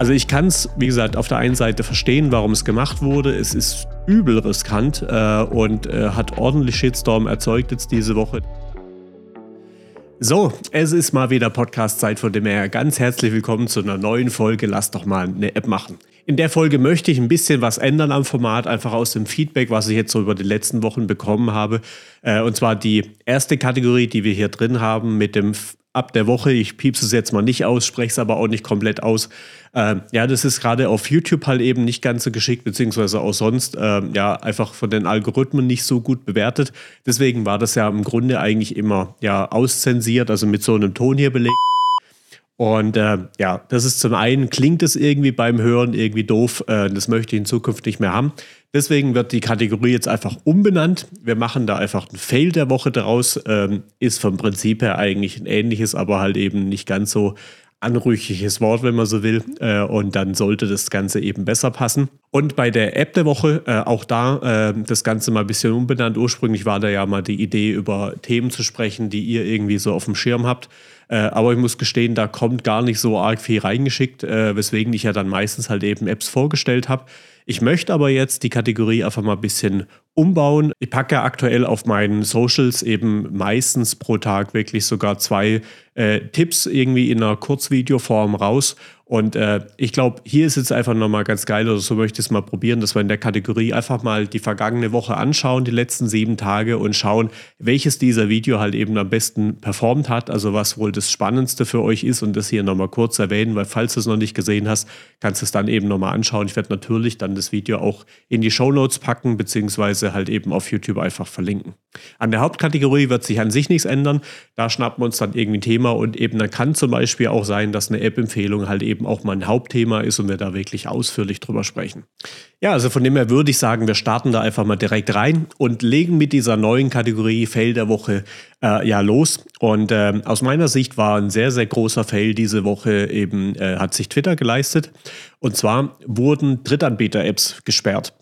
Also ich kann es, wie gesagt, auf der einen Seite verstehen, warum es gemacht wurde. Es ist übel riskant äh, und äh, hat ordentlich Shitstorm erzeugt jetzt diese Woche. So, es ist mal wieder Podcast-Zeit, von dem her ganz herzlich willkommen zu einer neuen Folge. Lass doch mal eine App machen. In der Folge möchte ich ein bisschen was ändern am Format, einfach aus dem Feedback, was ich jetzt so über die letzten Wochen bekommen habe. Äh, und zwar die erste Kategorie, die wir hier drin haben, mit dem ab der Woche. Ich piepse es jetzt mal nicht aus, spreche es aber auch nicht komplett aus. Ähm, ja, das ist gerade auf YouTube halt eben nicht ganz so geschickt, beziehungsweise auch sonst ähm, ja einfach von den Algorithmen nicht so gut bewertet. Deswegen war das ja im Grunde eigentlich immer ja auszensiert, also mit so einem Ton hier belegt. Und äh, ja, das ist zum einen, klingt es irgendwie beim Hören irgendwie doof. Äh, das möchte ich in Zukunft nicht mehr haben. Deswegen wird die Kategorie jetzt einfach umbenannt. Wir machen da einfach ein Fail der Woche daraus. Ähm, ist vom Prinzip her eigentlich ein ähnliches, aber halt eben nicht ganz so anrüchiges Wort, wenn man so will. Äh, und dann sollte das Ganze eben besser passen. Und bei der App der Woche, äh, auch da äh, das Ganze mal ein bisschen umbenannt. Ursprünglich war da ja mal die Idee, über Themen zu sprechen, die ihr irgendwie so auf dem Schirm habt. Äh, aber ich muss gestehen, da kommt gar nicht so arg viel reingeschickt, äh, weswegen ich ja dann meistens halt eben Apps vorgestellt habe. Ich möchte aber jetzt die Kategorie einfach mal ein bisschen umbauen. Ich packe aktuell auf meinen Socials eben meistens pro Tag wirklich sogar zwei äh, Tipps irgendwie in einer Kurzvideoform raus. Und äh, ich glaube, hier ist jetzt einfach nochmal ganz geil, oder so möchte ich es mal probieren, dass wir in der Kategorie einfach mal die vergangene Woche anschauen, die letzten sieben Tage und schauen, welches dieser Video halt eben am besten performt hat, also was wohl das Spannendste für euch ist und das hier nochmal kurz erwähnen, weil falls du es noch nicht gesehen hast, kannst du es dann eben nochmal anschauen. Ich werde natürlich dann das Video auch in die Show Notes packen, beziehungsweise halt eben auf YouTube einfach verlinken. An der Hauptkategorie wird sich an sich nichts ändern. Da schnappen wir uns dann irgendwie ein Thema und eben da kann zum Beispiel auch sein, dass eine App-Empfehlung halt eben auch mal ein Hauptthema ist und wir da wirklich ausführlich drüber sprechen. Ja, also von dem her würde ich sagen, wir starten da einfach mal direkt rein und legen mit dieser neuen Kategorie Fail der Woche äh, ja los. Und äh, aus meiner Sicht war ein sehr, sehr großer Fail diese Woche eben, äh, hat sich Twitter geleistet. Und zwar wurden Drittanbieter-Apps gesperrt.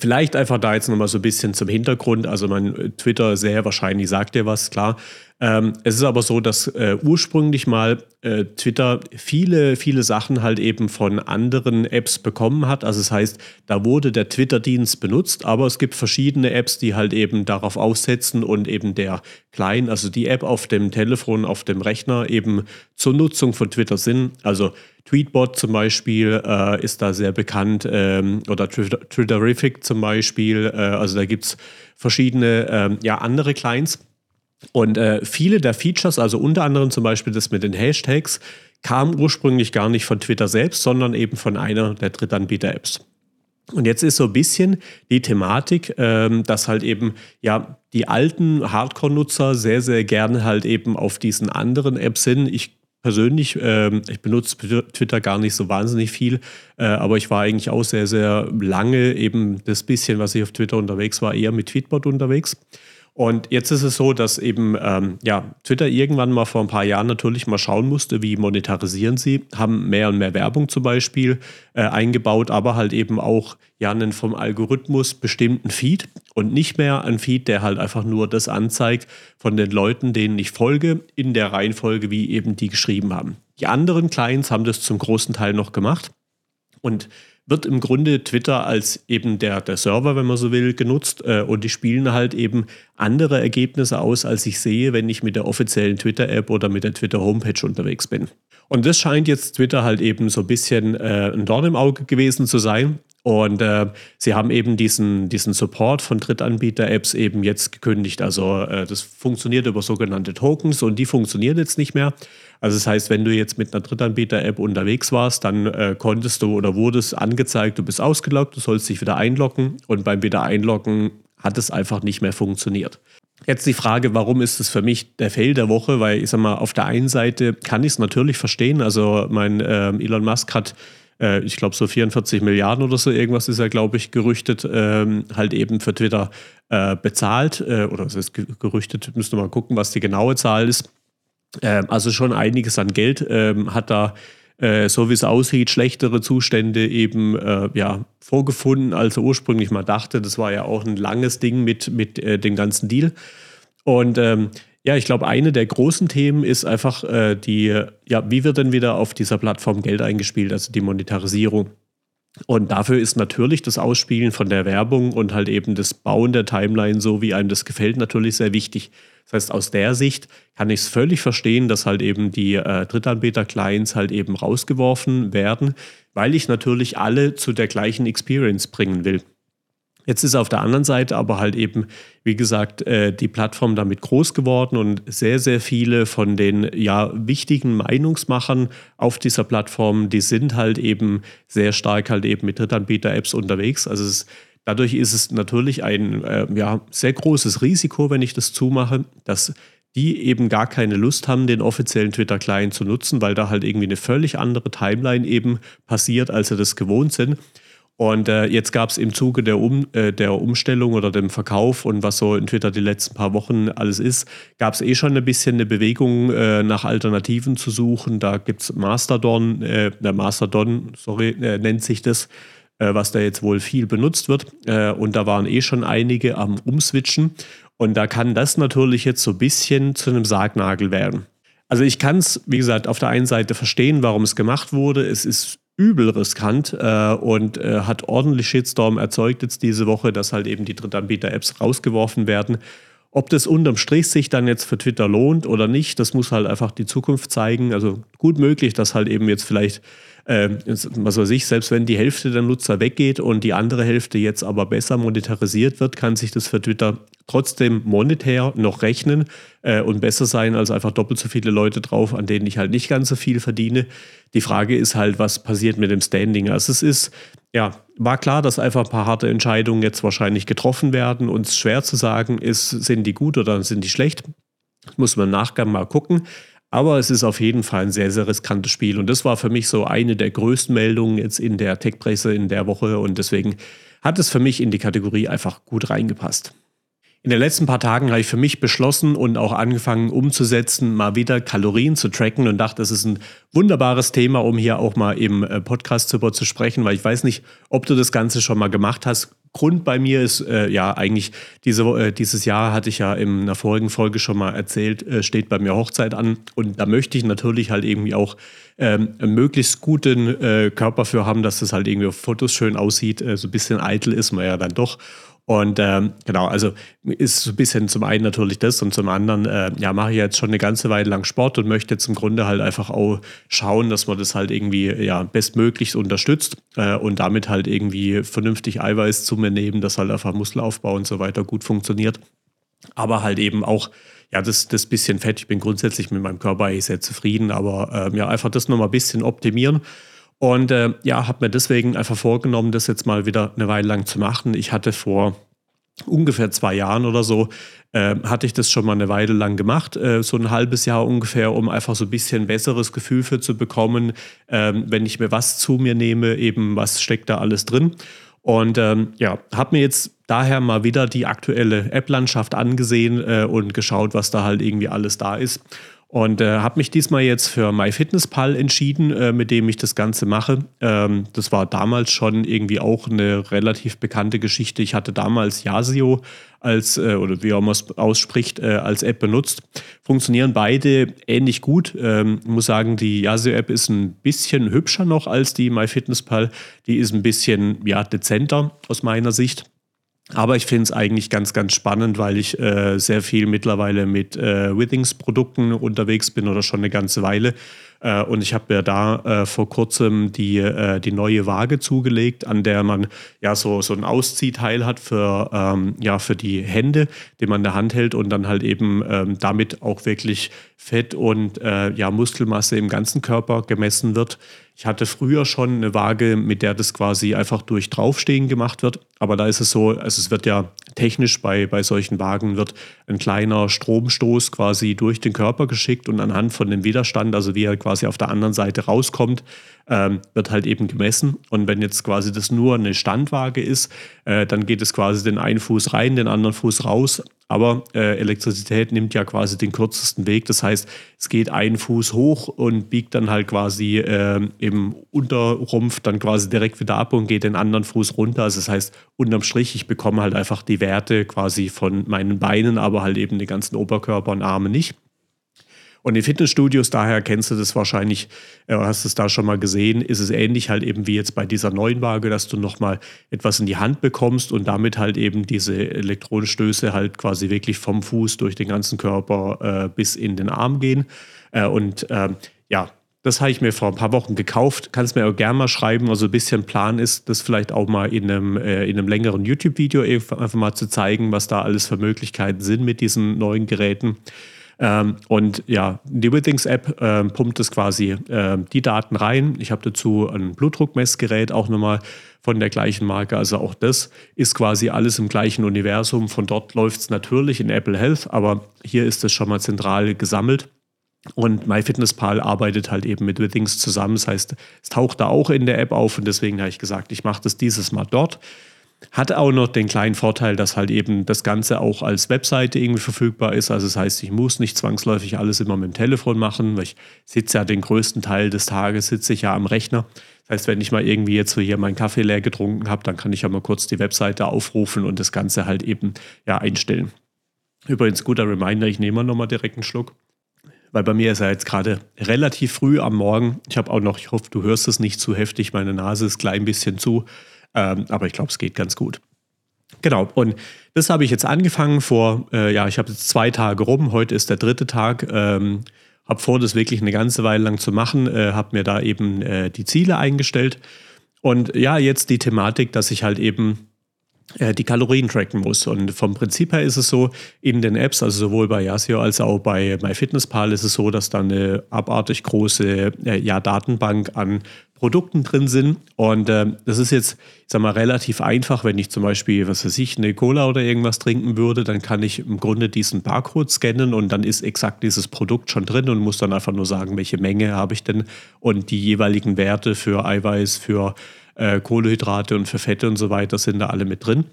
Vielleicht einfach da jetzt nochmal so ein bisschen zum Hintergrund. Also mein Twitter sehr wahrscheinlich sagt dir was, klar. Ähm, es ist aber so, dass äh, ursprünglich mal äh, Twitter viele, viele Sachen halt eben von anderen Apps bekommen hat. Also das heißt, da wurde der Twitter-Dienst benutzt, aber es gibt verschiedene Apps, die halt eben darauf aussetzen und eben der Client, also die App auf dem Telefon, auf dem Rechner eben zur Nutzung von Twitter sind. Also Tweetbot zum Beispiel äh, ist da sehr bekannt ähm, oder Twitterific zum Beispiel. Äh, also da gibt es verschiedene ähm, ja, andere Clients. Und äh, viele der Features, also unter anderem zum Beispiel das mit den Hashtags, kamen ursprünglich gar nicht von Twitter selbst, sondern eben von einer der Drittanbieter-Apps. Und jetzt ist so ein bisschen die Thematik, ähm, dass halt eben ja die alten Hardcore-Nutzer sehr, sehr gerne halt eben auf diesen anderen Apps sind. Ich persönlich, ähm, ich benutze Twitter gar nicht so wahnsinnig viel, äh, aber ich war eigentlich auch sehr, sehr lange eben das bisschen, was ich auf Twitter unterwegs war, eher mit Tweetbot unterwegs. Und jetzt ist es so, dass eben ähm, ja, Twitter irgendwann mal vor ein paar Jahren natürlich mal schauen musste, wie monetarisieren sie, haben mehr und mehr Werbung zum Beispiel äh, eingebaut, aber halt eben auch ja einen vom Algorithmus bestimmten Feed und nicht mehr ein Feed, der halt einfach nur das anzeigt von den Leuten, denen ich folge, in der Reihenfolge, wie eben die geschrieben haben. Die anderen Clients haben das zum großen Teil noch gemacht. Und wird im Grunde Twitter als eben der, der Server, wenn man so will, genutzt äh, und die spielen halt eben andere Ergebnisse aus, als ich sehe, wenn ich mit der offiziellen Twitter-App oder mit der Twitter-Homepage unterwegs bin. Und das scheint jetzt Twitter halt eben so ein bisschen äh, ein Dorn im Auge gewesen zu sein. Und äh, sie haben eben diesen, diesen Support von Drittanbieter-Apps eben jetzt gekündigt. Also äh, das funktioniert über sogenannte Tokens und die funktionieren jetzt nicht mehr. Also das heißt, wenn du jetzt mit einer Drittanbieter-App unterwegs warst, dann äh, konntest du oder wurde es angezeigt, du bist ausgeloggt, du sollst dich wieder einloggen und beim wieder einloggen hat es einfach nicht mehr funktioniert. Jetzt die Frage, warum ist es für mich der Fail der Woche? Weil ich sag mal, auf der einen Seite kann ich es natürlich verstehen. Also mein äh, Elon Musk hat äh, ich glaube, so 44 Milliarden oder so irgendwas ist er, glaube ich, gerüchtet, ähm, halt eben für Twitter äh, bezahlt. Äh, oder es ist gerüchtet, müsste mal gucken, was die genaue Zahl ist. Ähm, also schon einiges an Geld ähm, hat da äh, so wie es aussieht, schlechtere Zustände eben äh, ja, vorgefunden, als er ursprünglich mal dachte. Das war ja auch ein langes Ding mit, mit äh, dem ganzen Deal. Und ähm, Ja, ich glaube, eine der großen Themen ist einfach äh, die, ja, wie wird denn wieder auf dieser Plattform Geld eingespielt, also die Monetarisierung. Und dafür ist natürlich das Ausspielen von der Werbung und halt eben das Bauen der Timeline so, wie einem das gefällt, natürlich sehr wichtig. Das heißt, aus der Sicht kann ich es völlig verstehen, dass halt eben die äh, Drittanbieter-Clients halt eben rausgeworfen werden, weil ich natürlich alle zu der gleichen Experience bringen will. Jetzt ist auf der anderen Seite aber halt eben, wie gesagt, äh, die Plattform damit groß geworden und sehr, sehr viele von den ja wichtigen Meinungsmachern auf dieser Plattform, die sind halt eben sehr stark halt eben mit Drittanbieter-Apps unterwegs. Also es, dadurch ist es natürlich ein äh, ja, sehr großes Risiko, wenn ich das zumache, dass die eben gar keine Lust haben, den offiziellen Twitter-Client zu nutzen, weil da halt irgendwie eine völlig andere Timeline eben passiert, als sie das gewohnt sind. Und äh, jetzt gab es im Zuge der, um, äh, der Umstellung oder dem Verkauf und was so in Twitter die letzten paar Wochen alles ist, gab es eh schon ein bisschen eine Bewegung äh, nach Alternativen zu suchen. Da gibt es Mastodon, äh, Mastodon, sorry, äh, nennt sich das, äh, was da jetzt wohl viel benutzt wird. und da waren eh schon einige am Umswitchen. Und da kann das natürlich jetzt so ein bisschen zu einem Sargnagel werden. Also ich kann es, wie gesagt, auf der einen Seite verstehen, warum es gemacht wurde. Es ist übel riskant äh, und äh, hat ordentlich Shitstorm erzeugt jetzt diese Woche, dass halt eben die Drittanbieter-Apps rausgeworfen werden. Ob das unterm Strich sich dann jetzt für Twitter lohnt oder nicht, das muss halt einfach die Zukunft zeigen. Also gut möglich, dass halt eben jetzt vielleicht äh, was weiß ich, selbst wenn die Hälfte der Nutzer weggeht und die andere Hälfte jetzt aber besser monetarisiert wird, kann sich das für Twitter trotzdem monetär noch rechnen äh, und besser sein als einfach doppelt so viele Leute drauf, an denen ich halt nicht ganz so viel verdiene. Die Frage ist halt, was passiert mit dem Standing? Also es ist, ja, war klar, dass einfach ein paar harte Entscheidungen jetzt wahrscheinlich getroffen werden und es schwer zu sagen ist, sind die gut oder sind die schlecht. Das muss man im Nachgang mal gucken. Aber es ist auf jeden Fall ein sehr, sehr riskantes Spiel. Und das war für mich so eine der größten Meldungen jetzt in der Tech-Presse in der Woche. Und deswegen hat es für mich in die Kategorie einfach gut reingepasst. In den letzten paar Tagen habe ich für mich beschlossen und auch angefangen umzusetzen, mal wieder Kalorien zu tracken und dachte, das ist ein wunderbares Thema, um hier auch mal im äh, Podcast darüber zu sprechen, weil ich weiß nicht, ob du das Ganze schon mal gemacht hast. Grund bei mir ist äh, ja eigentlich diese, äh, dieses Jahr hatte ich ja in einer vorigen Folge schon mal erzählt, äh, steht bei mir Hochzeit an und da möchte ich natürlich halt irgendwie auch ähm, möglichst guten äh, Körper für haben, dass das halt irgendwie auf Fotos schön aussieht. Äh, so ein bisschen eitel ist man ja dann doch. Und ähm, genau, also ist so ein bisschen zum einen natürlich das und zum anderen, äh, ja, mache ich jetzt schon eine ganze Weile lang Sport und möchte jetzt im Grunde halt einfach auch schauen, dass man das halt irgendwie ja bestmöglichst unterstützt äh, und damit halt irgendwie vernünftig Eiweiß zu mir nehmen, dass halt einfach Muskelaufbau und so weiter gut funktioniert. Aber halt eben auch ja, das, das bisschen Fett. Ich bin grundsätzlich mit meinem Körper eigentlich sehr zufrieden, aber ähm, ja, einfach das nochmal ein bisschen optimieren. Und äh, ja, habe mir deswegen einfach vorgenommen, das jetzt mal wieder eine Weile lang zu machen. Ich hatte vor ungefähr zwei Jahren oder so, äh, hatte ich das schon mal eine Weile lang gemacht, äh, so ein halbes Jahr ungefähr, um einfach so ein bisschen besseres Gefühl für zu bekommen, ähm, wenn ich mir was zu mir nehme, eben was steckt da alles drin. Und ähm, ja, habe mir jetzt daher mal wieder die aktuelle App-Landschaft angesehen äh, und geschaut, was da halt irgendwie alles da ist. Und äh, habe mich diesmal jetzt für MyFitnessPal entschieden, äh, mit dem ich das Ganze mache. Ähm, das war damals schon irgendwie auch eine relativ bekannte Geschichte. Ich hatte damals Yasio als, äh, oder wie auch man es ausspricht, äh, als App benutzt. Funktionieren beide ähnlich gut. Ähm, muss sagen, die Yasio-App ist ein bisschen hübscher noch als die MyFitnessPal. Die ist ein bisschen ja, dezenter aus meiner Sicht. Aber ich finde es eigentlich ganz, ganz spannend, weil ich äh, sehr viel mittlerweile mit äh, Withings-Produkten unterwegs bin oder schon eine ganze Weile. Äh, und ich habe mir da äh, vor kurzem die, äh, die neue Waage zugelegt, an der man ja so, so ein Ausziehteil hat für, ähm, ja, für die Hände, den man in der Hand hält und dann halt eben ähm, damit auch wirklich Fett und äh, ja, Muskelmasse im ganzen Körper gemessen wird. Ich hatte früher schon eine Waage, mit der das quasi einfach durch Draufstehen gemacht wird. Aber da ist es so, also es wird ja technisch bei, bei solchen Wagen wird ein kleiner Stromstoß quasi durch den Körper geschickt und anhand von dem Widerstand, also wie er quasi auf der anderen Seite rauskommt, ähm, wird halt eben gemessen. Und wenn jetzt quasi das nur eine Standwaage ist, äh, dann geht es quasi den einen Fuß rein, den anderen Fuß raus. Aber äh, Elektrizität nimmt ja quasi den kürzesten Weg. Das heißt, es geht einen Fuß hoch und biegt dann halt quasi äh, im Unterrumpf dann quasi direkt wieder ab und geht den anderen Fuß runter. Also das heißt, unterm Strich, ich bekomme halt einfach die Werte quasi von meinen Beinen, aber halt eben den ganzen Oberkörper und Arme nicht. Und in Fitnessstudios, daher kennst du das wahrscheinlich, äh, hast es da schon mal gesehen, ist es ähnlich halt eben wie jetzt bei dieser neuen Waage, dass du nochmal etwas in die Hand bekommst und damit halt eben diese Elektronenstöße halt quasi wirklich vom Fuß durch den ganzen Körper äh, bis in den Arm gehen. Äh, und ähm, ja, das habe ich mir vor ein paar Wochen gekauft. Kannst mir auch gerne mal schreiben. Also ein bisschen Plan ist, das vielleicht auch mal in einem, äh, in einem längeren YouTube-Video einfach mal zu zeigen, was da alles für Möglichkeiten sind mit diesen neuen Geräten. Ähm, und ja, die Withings-App äh, pumpt es quasi äh, die Daten rein. Ich habe dazu ein Blutdruckmessgerät auch nochmal von der gleichen Marke. Also auch das ist quasi alles im gleichen Universum. Von dort läuft es natürlich in Apple Health, aber hier ist es schon mal zentral gesammelt. Und MyFitnessPal arbeitet halt eben mit Withings zusammen. Das heißt, es taucht da auch in der App auf und deswegen habe ich gesagt, ich mache das dieses Mal dort. Hat auch noch den kleinen Vorteil, dass halt eben das Ganze auch als Webseite irgendwie verfügbar ist. Also das heißt, ich muss nicht zwangsläufig alles immer mit dem Telefon machen, weil ich sitze ja den größten Teil des Tages, sitze ich ja am Rechner. Das heißt, wenn ich mal irgendwie jetzt so hier meinen Kaffee leer getrunken habe, dann kann ich ja mal kurz die Webseite aufrufen und das Ganze halt eben ja einstellen. Übrigens, guter Reminder, ich nehme mal nochmal direkt einen Schluck. Weil bei mir ist er jetzt gerade relativ früh am Morgen. Ich habe auch noch, ich hoffe, du hörst es nicht zu heftig, meine Nase ist klein bisschen zu. Ähm, aber ich glaube, es geht ganz gut. Genau, und das habe ich jetzt angefangen vor, äh, ja, ich habe jetzt zwei Tage rum, heute ist der dritte Tag. Ähm, habe vor, das wirklich eine ganze Weile lang zu machen, äh, habe mir da eben äh, die Ziele eingestellt. Und ja, jetzt die Thematik, dass ich halt eben die Kalorien tracken muss. Und vom Prinzip her ist es so, in den Apps, also sowohl bei Yasio als auch bei MyFitnessPal, ist es so, dass da eine abartig große äh, ja, Datenbank an Produkten drin sind. Und äh, das ist jetzt, ich sag mal, relativ einfach, wenn ich zum Beispiel, was weiß ich, eine Cola oder irgendwas trinken würde, dann kann ich im Grunde diesen Barcode scannen und dann ist exakt dieses Produkt schon drin und muss dann einfach nur sagen, welche Menge habe ich denn und die jeweiligen Werte für Eiweiß, für äh, Kohlenhydrate und für Fette und so weiter sind da alle mit drin.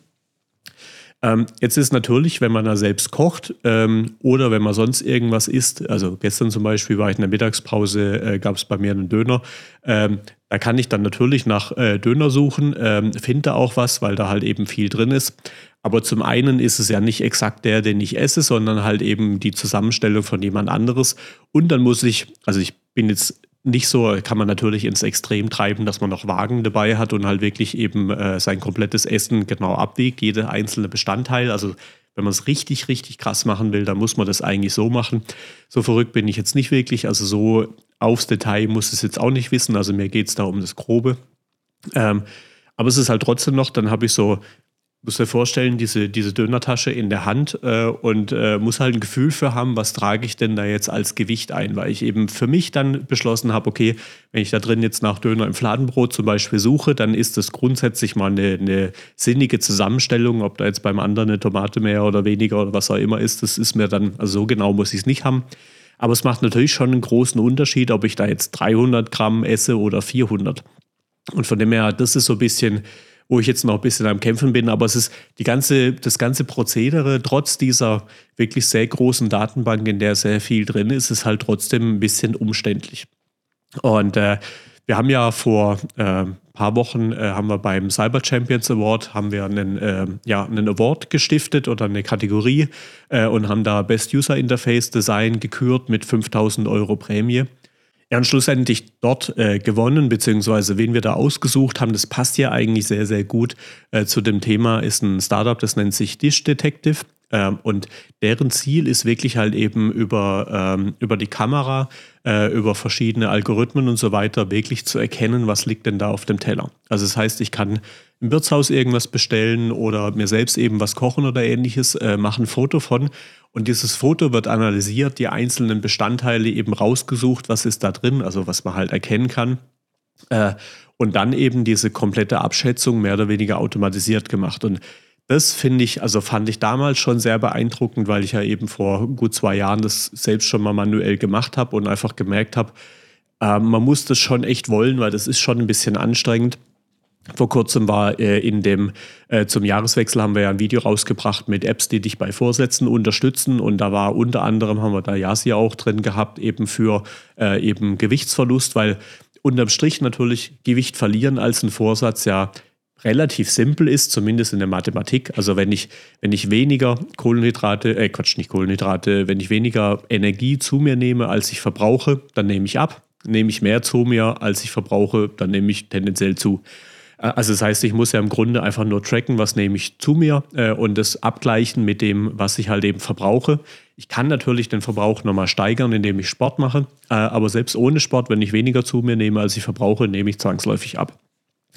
Ähm, jetzt ist natürlich, wenn man da selbst kocht ähm, oder wenn man sonst irgendwas isst, also gestern zum Beispiel war ich in der Mittagspause, äh, gab es bei mir einen Döner, ähm, da kann ich dann natürlich nach äh, Döner suchen, ähm, finde auch was, weil da halt eben viel drin ist. Aber zum einen ist es ja nicht exakt der, den ich esse, sondern halt eben die Zusammenstellung von jemand anderes. Und dann muss ich, also ich bin jetzt nicht so, kann man natürlich ins Extrem treiben, dass man noch Wagen dabei hat und halt wirklich eben äh, sein komplettes Essen genau abwiegt, jeder einzelne Bestandteil. Also wenn man es richtig, richtig krass machen will, dann muss man das eigentlich so machen. So verrückt bin ich jetzt nicht wirklich. Also so aufs Detail muss es jetzt auch nicht wissen. Also mir geht es da um das Grobe. Ähm, aber es ist halt trotzdem noch, dann habe ich so muss dir vorstellen, diese, diese Dönertasche in der Hand äh, und äh, muss halt ein Gefühl für haben, was trage ich denn da jetzt als Gewicht ein, weil ich eben für mich dann beschlossen habe, okay, wenn ich da drin jetzt nach Döner im Fladenbrot zum Beispiel suche, dann ist das grundsätzlich mal eine, eine sinnige Zusammenstellung, ob da jetzt beim anderen eine Tomate mehr oder weniger oder was auch immer ist, das ist mir dann, also so genau muss ich es nicht haben. Aber es macht natürlich schon einen großen Unterschied, ob ich da jetzt 300 Gramm esse oder 400. Und von dem her, das ist so ein bisschen wo ich jetzt noch ein bisschen am Kämpfen bin. Aber es ist die ganze, das ganze Prozedere, trotz dieser wirklich sehr großen Datenbank, in der sehr viel drin ist, ist halt trotzdem ein bisschen umständlich. Und äh, wir haben ja vor äh, paar Wochen äh, haben wir beim Cyber Champions Award haben wir einen, äh, ja, einen Award gestiftet oder eine Kategorie äh, und haben da Best User Interface Design gekürt mit 5000 Euro Prämie. Ja, und schlussendlich dort äh, gewonnen, beziehungsweise wen wir da ausgesucht haben, das passt ja eigentlich sehr, sehr gut äh, zu dem Thema, ist ein Startup, das nennt sich Dish Detective. Ähm, und deren Ziel ist wirklich halt eben über, ähm, über die Kamera, äh, über verschiedene Algorithmen und so weiter wirklich zu erkennen, was liegt denn da auf dem Teller. Also das heißt, ich kann im Wirtshaus irgendwas bestellen oder mir selbst eben was kochen oder ähnliches, äh, mache ein Foto von und dieses Foto wird analysiert, die einzelnen Bestandteile eben rausgesucht, was ist da drin, also was man halt erkennen kann. Äh, und dann eben diese komplette Abschätzung mehr oder weniger automatisiert gemacht. Und das finde ich, also fand ich damals schon sehr beeindruckend, weil ich ja eben vor gut zwei Jahren das selbst schon mal manuell gemacht habe und einfach gemerkt habe, äh, man muss das schon echt wollen, weil das ist schon ein bisschen anstrengend. Vor kurzem war äh, in dem, äh, zum Jahreswechsel haben wir ja ein Video rausgebracht mit Apps, die dich bei Vorsätzen unterstützen. Und da war unter anderem, haben wir da Yasi auch drin gehabt, eben für äh, eben Gewichtsverlust, weil unterm Strich natürlich Gewicht verlieren als ein Vorsatz ja relativ simpel ist, zumindest in der Mathematik. Also wenn ich, wenn ich weniger Kohlenhydrate, äh Quatsch, nicht Kohlenhydrate, wenn ich weniger Energie zu mir nehme, als ich verbrauche, dann nehme ich ab. Nehme ich mehr zu mir, als ich verbrauche, dann nehme ich tendenziell zu. Äh, also das heißt, ich muss ja im Grunde einfach nur tracken, was nehme ich zu mir äh, und das abgleichen mit dem, was ich halt eben verbrauche. Ich kann natürlich den Verbrauch nochmal steigern, indem ich Sport mache, äh, aber selbst ohne Sport, wenn ich weniger zu mir nehme, als ich verbrauche, nehme ich zwangsläufig ab.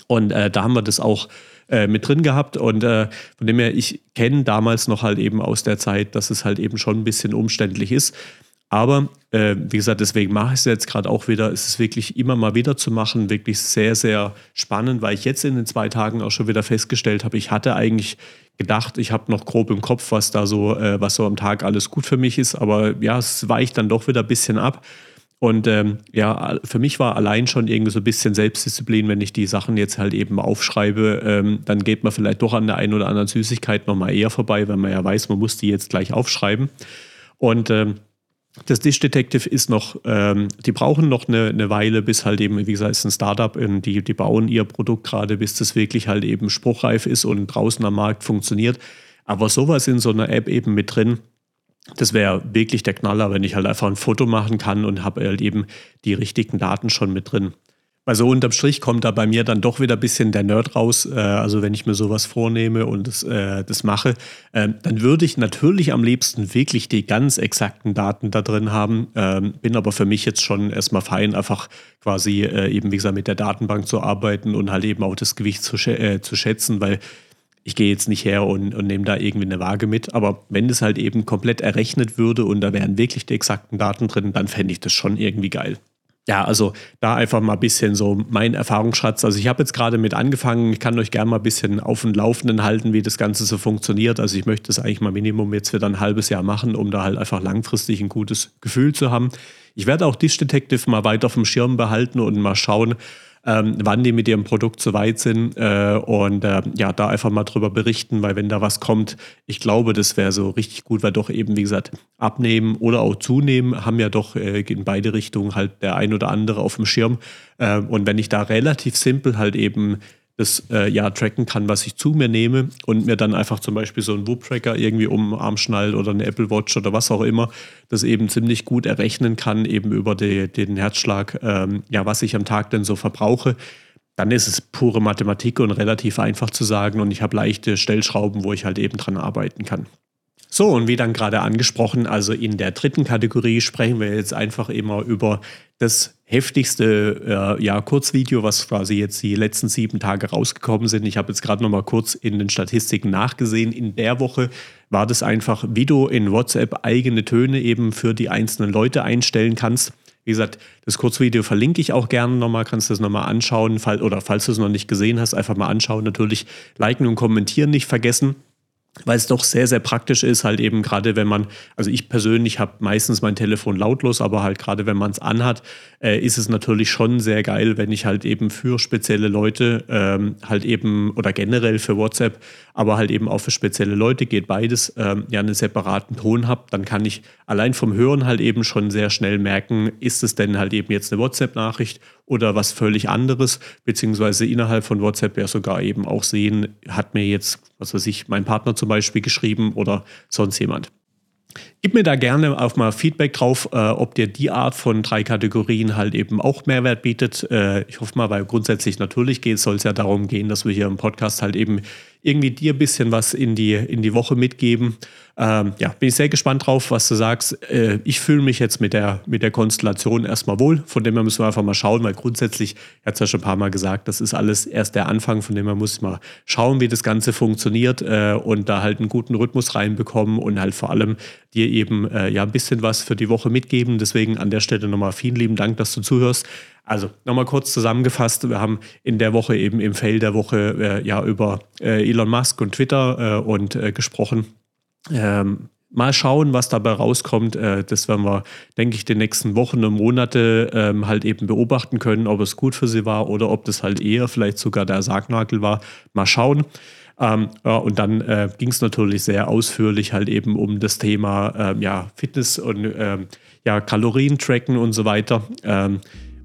Und äh, da haben wir das auch äh, mit drin gehabt. Und äh, von dem her, ich kenne damals noch halt eben aus der Zeit, dass es halt eben schon ein bisschen umständlich ist. Aber äh, wie gesagt, deswegen mache ich es jetzt gerade auch wieder. Es ist wirklich immer mal wieder zu machen, wirklich sehr, sehr spannend, weil ich jetzt in den zwei Tagen auch schon wieder festgestellt habe, ich hatte eigentlich gedacht, ich habe noch grob im Kopf, was da so, äh, was so am Tag alles gut für mich ist. Aber ja, es weicht dann doch wieder ein bisschen ab. Und ähm, ja, für mich war allein schon irgendwie so ein bisschen Selbstdisziplin, wenn ich die Sachen jetzt halt eben aufschreibe, ähm, dann geht man vielleicht doch an der einen oder anderen Süßigkeit nochmal eher vorbei, wenn man ja weiß, man muss die jetzt gleich aufschreiben. Und ähm, das Dish Detective ist noch, ähm, die brauchen noch eine, eine, Weile, bis halt eben, wie gesagt, es ist ein Startup, die, die bauen ihr Produkt gerade, bis das wirklich halt eben spruchreif ist und draußen am Markt funktioniert. Aber sowas in so einer App eben mit drin, das wäre wirklich der Knaller, wenn ich halt einfach ein Foto machen kann und habe halt eben die richtigen Daten schon mit drin. Also unterm Strich kommt da bei mir dann doch wieder ein bisschen der Nerd raus. Äh, also wenn ich mir sowas vornehme und das, äh, das mache, äh, dann würde ich natürlich am liebsten wirklich die ganz exakten Daten da drin haben. Ähm, bin aber für mich jetzt schon erstmal fein, einfach quasi äh, eben, wie gesagt, mit der Datenbank zu arbeiten und halt eben auch das Gewicht zu schätzen, weil ich gehe jetzt nicht her und, und nehme da irgendwie eine Waage mit, aber wenn das halt eben komplett errechnet würde und da wären wirklich die exakten Daten drin, dann fände ich das schon irgendwie geil. Ja, also da einfach mal ein bisschen so mein Erfahrungsschatz. Also ich habe jetzt gerade mit angefangen, ich kann euch gerne mal ein bisschen auf dem Laufenden halten, wie das Ganze so funktioniert. Also ich möchte das eigentlich mal Minimum jetzt wieder ein halbes Jahr machen, um da halt einfach langfristig ein gutes Gefühl zu haben. Ich werde auch Dish Detective mal weiter auf dem Schirm behalten und mal schauen, ähm, wann die mit ihrem Produkt so weit sind äh, und äh, ja, da einfach mal drüber berichten, weil wenn da was kommt, ich glaube, das wäre so richtig gut, weil doch eben, wie gesagt, abnehmen oder auch zunehmen haben ja doch äh, in beide Richtungen halt der ein oder andere auf dem Schirm. Äh, und wenn ich da relativ simpel halt eben das äh, ja tracken kann, was ich zu mir nehme und mir dann einfach zum Beispiel so einen Whoop-Tracker irgendwie um den Arm schnallt oder eine Apple Watch oder was auch immer, das eben ziemlich gut errechnen kann, eben über die, den Herzschlag, ähm, ja, was ich am Tag denn so verbrauche, dann ist es pure Mathematik und relativ einfach zu sagen und ich habe leichte Stellschrauben, wo ich halt eben dran arbeiten kann. So, und wie dann gerade angesprochen, also in der dritten Kategorie sprechen wir jetzt einfach immer über das heftigste äh, ja, Kurzvideo, was quasi jetzt die letzten sieben Tage rausgekommen sind. Ich habe jetzt gerade noch mal kurz in den Statistiken nachgesehen. In der Woche war das einfach, wie du in WhatsApp eigene Töne eben für die einzelnen Leute einstellen kannst. Wie gesagt, das Kurzvideo verlinke ich auch gerne nochmal, kannst du das nochmal anschauen, fall, oder falls du es noch nicht gesehen hast, einfach mal anschauen. Natürlich liken und kommentieren nicht vergessen weil es doch sehr, sehr praktisch ist, halt eben gerade wenn man, also ich persönlich habe meistens mein Telefon lautlos, aber halt gerade wenn man es anhat, äh, ist es natürlich schon sehr geil, wenn ich halt eben für spezielle Leute ähm, halt eben oder generell für WhatsApp, aber halt eben auch für spezielle Leute geht beides, ähm, ja einen separaten Ton habe, dann kann ich allein vom Hören halt eben schon sehr schnell merken, ist es denn halt eben jetzt eine WhatsApp-Nachricht oder was völlig anderes, beziehungsweise innerhalb von WhatsApp ja sogar eben auch sehen, hat mir jetzt, was weiß ich, mein Partner zum Beispiel geschrieben oder sonst jemand. Gib mir da gerne auch mal Feedback drauf, äh, ob dir die Art von drei Kategorien halt eben auch Mehrwert bietet. Äh, ich hoffe mal, weil grundsätzlich natürlich geht, soll es ja darum gehen, dass wir hier im Podcast halt eben irgendwie dir ein bisschen was in die, in die Woche mitgeben. Ähm, ja, bin ich sehr gespannt drauf, was du sagst. Äh, ich fühle mich jetzt mit der, mit der Konstellation erstmal wohl. Von dem her müssen wir einfach mal schauen, weil grundsätzlich, er hat es ja schon ein paar Mal gesagt, das ist alles erst der Anfang, von dem her muss ich mal schauen, wie das Ganze funktioniert äh, und da halt einen guten Rhythmus reinbekommen und halt vor allem dir eben äh, ja ein bisschen was für die Woche mitgeben. Deswegen an der Stelle nochmal vielen lieben Dank, dass du zuhörst. Also nochmal kurz zusammengefasst, wir haben in der Woche eben im Fail der Woche äh, ja über äh, Elon Musk und Twitter äh, und äh, gesprochen. Ähm, mal schauen, was dabei rauskommt. Äh, das werden wir, denke ich, die nächsten Wochen und Monate ähm, halt eben beobachten können, ob es gut für sie war oder ob das halt eher vielleicht sogar der Sargnagel war. Mal schauen. Ähm, ja, und dann äh, ging es natürlich sehr ausführlich halt eben um das Thema ähm, ja, Fitness und ähm, ja, Kalorien tracken und so weiter.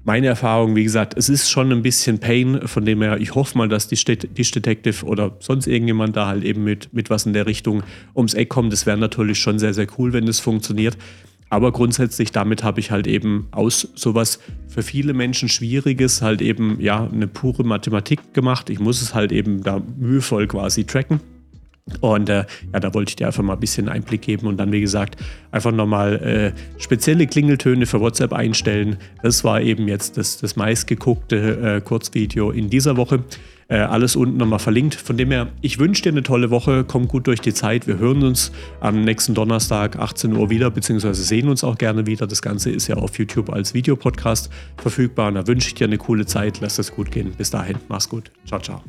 Meine Erfahrung, wie gesagt, es ist schon ein bisschen Pain, von dem her, ich hoffe mal, dass die Dish Detective oder sonst irgendjemand da halt eben mit, mit was in der Richtung ums Eck kommt. Das wäre natürlich schon sehr, sehr cool, wenn das funktioniert. Aber grundsätzlich damit habe ich halt eben aus sowas für viele Menschen Schwieriges halt eben ja eine pure Mathematik gemacht. Ich muss es halt eben da mühevoll quasi tracken. Und äh, ja, da wollte ich dir einfach mal ein bisschen Einblick geben und dann, wie gesagt, einfach nochmal äh, spezielle Klingeltöne für WhatsApp einstellen. Das war eben jetzt das, das meistgeguckte äh, Kurzvideo in dieser Woche. Äh, alles unten nochmal verlinkt. Von dem her, ich wünsche dir eine tolle Woche, komm gut durch die Zeit. Wir hören uns am nächsten Donnerstag 18 Uhr wieder, beziehungsweise sehen uns auch gerne wieder. Das Ganze ist ja auf YouTube als Videopodcast verfügbar. Und da wünsche ich dir eine coole Zeit. Lass es gut gehen. Bis dahin, mach's gut. Ciao, ciao.